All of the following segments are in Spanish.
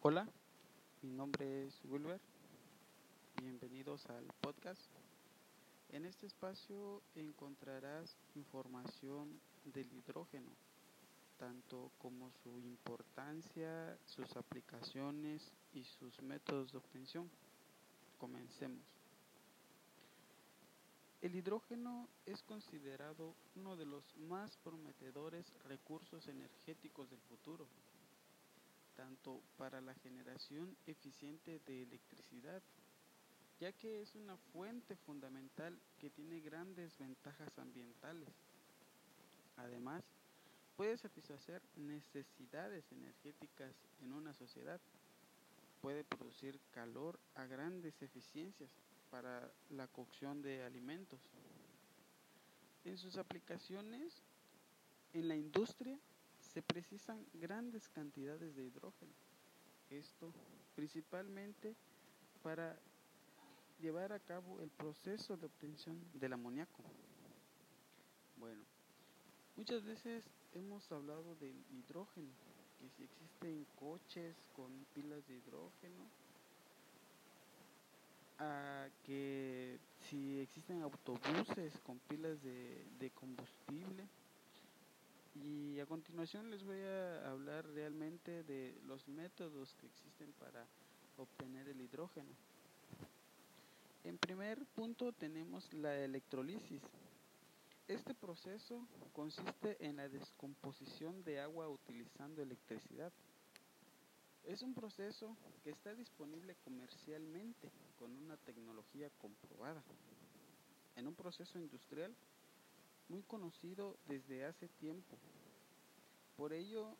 Hola, mi nombre es Wilber. Bienvenidos al podcast. En este espacio encontrarás información del hidrógeno, tanto como su importancia, sus aplicaciones y sus métodos de obtención. Comencemos. El hidrógeno es considerado uno de los más prometedores recursos energéticos del futuro tanto para la generación eficiente de electricidad, ya que es una fuente fundamental que tiene grandes ventajas ambientales. Además, puede satisfacer necesidades energéticas en una sociedad. Puede producir calor a grandes eficiencias para la cocción de alimentos. En sus aplicaciones en la industria se precisan grandes cantidades de hidrógeno. Esto principalmente para llevar a cabo el proceso de obtención del amoníaco. Bueno, muchas veces hemos hablado del hidrógeno, que si existen coches con pilas de hidrógeno, que si existen autobuses con pilas de combustible, y a continuación les voy a hablar realmente de los métodos que existen para obtener el hidrógeno. En primer punto tenemos la electrolisis. Este proceso consiste en la descomposición de agua utilizando electricidad. Es un proceso que está disponible comercialmente con una tecnología comprobada. En un proceso industrial muy conocido desde hace tiempo. Por ello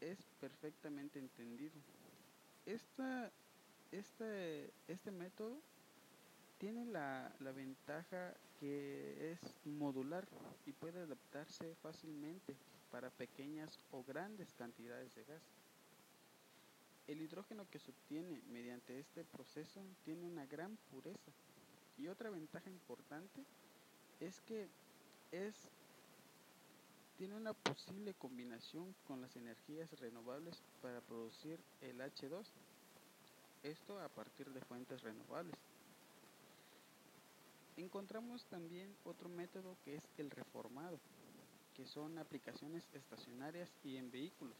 es perfectamente entendido. Esta, este, este método tiene la, la ventaja que es modular y puede adaptarse fácilmente para pequeñas o grandes cantidades de gas. El hidrógeno que se obtiene mediante este proceso tiene una gran pureza y otra ventaja importante es que es tiene una posible combinación con las energías renovables para producir el H2. Esto a partir de fuentes renovables. Encontramos también otro método que es el reformado, que son aplicaciones estacionarias y en vehículos,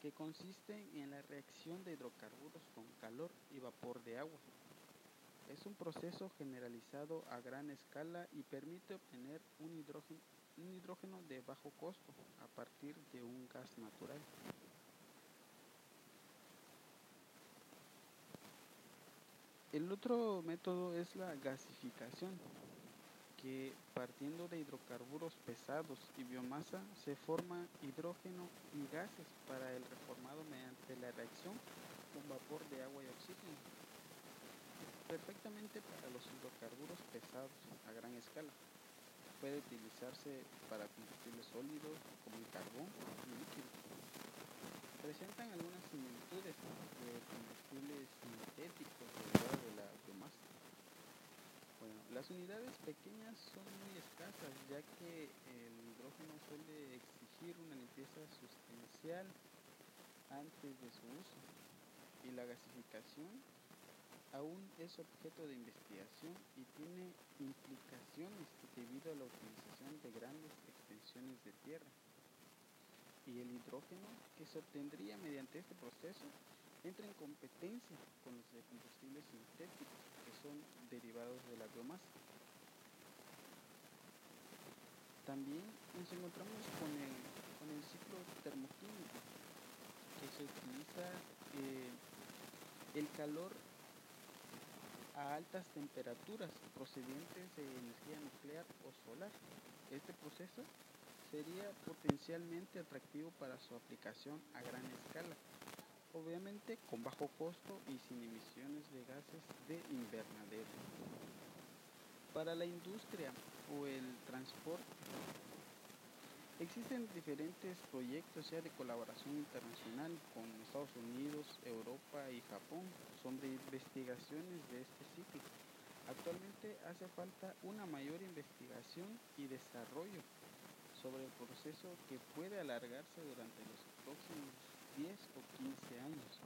que consisten en la reacción de hidrocarburos con calor y vapor de agua. Es un proceso generalizado a gran escala y permite obtener un hidrógeno, hidrógeno de bajo costo a partir de un gas natural. El otro método es la gasificación, que partiendo de hidrocarburos pesados y biomasa se forma hidrógeno y gases para el reformado mediante la reacción con vapor de agua y oxígeno perfectamente para los hidrocarburos pesados a gran escala. Puede utilizarse para combustibles sólidos como el carbón y líquido. Presentan algunas similitudes de combustibles sintéticos derivados de la biomasa. Bueno, las unidades pequeñas son muy escasas ya que el hidrógeno suele exigir una limpieza sustancial antes de su uso y la gasificación aún es objeto de investigación y tiene implicaciones debido a la utilización de grandes extensiones de tierra. Y el hidrógeno que se obtendría mediante este proceso entra en competencia con los combustibles sintéticos que son derivados de la biomasa. También nos encontramos con el, con el ciclo termoquímico, que se utiliza eh, el calor a altas temperaturas procedentes de energía nuclear o solar. Este proceso sería potencialmente atractivo para su aplicación a gran escala, obviamente con bajo costo y sin emisiones de gases de invernadero. Para la industria o el transporte, Existen diferentes proyectos ya de colaboración internacional con Estados Unidos, Europa y Japón sobre investigaciones de este ciclo. Actualmente hace falta una mayor investigación y desarrollo sobre el proceso que puede alargarse durante los próximos 10 o 15 años.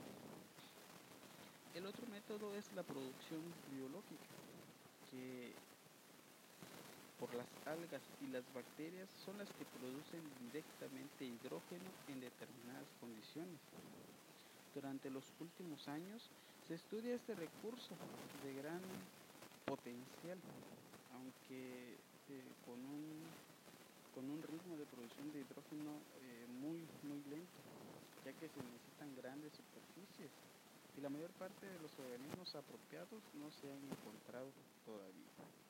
El otro método es la producción biológica, que las algas y las bacterias son las que producen directamente hidrógeno en determinadas condiciones. Durante los últimos años se estudia este recurso de gran potencial, aunque eh, con, un, con un ritmo de producción de hidrógeno eh, muy, muy lento, ya que se necesitan grandes superficies y la mayor parte de los organismos apropiados no se han encontrado todavía.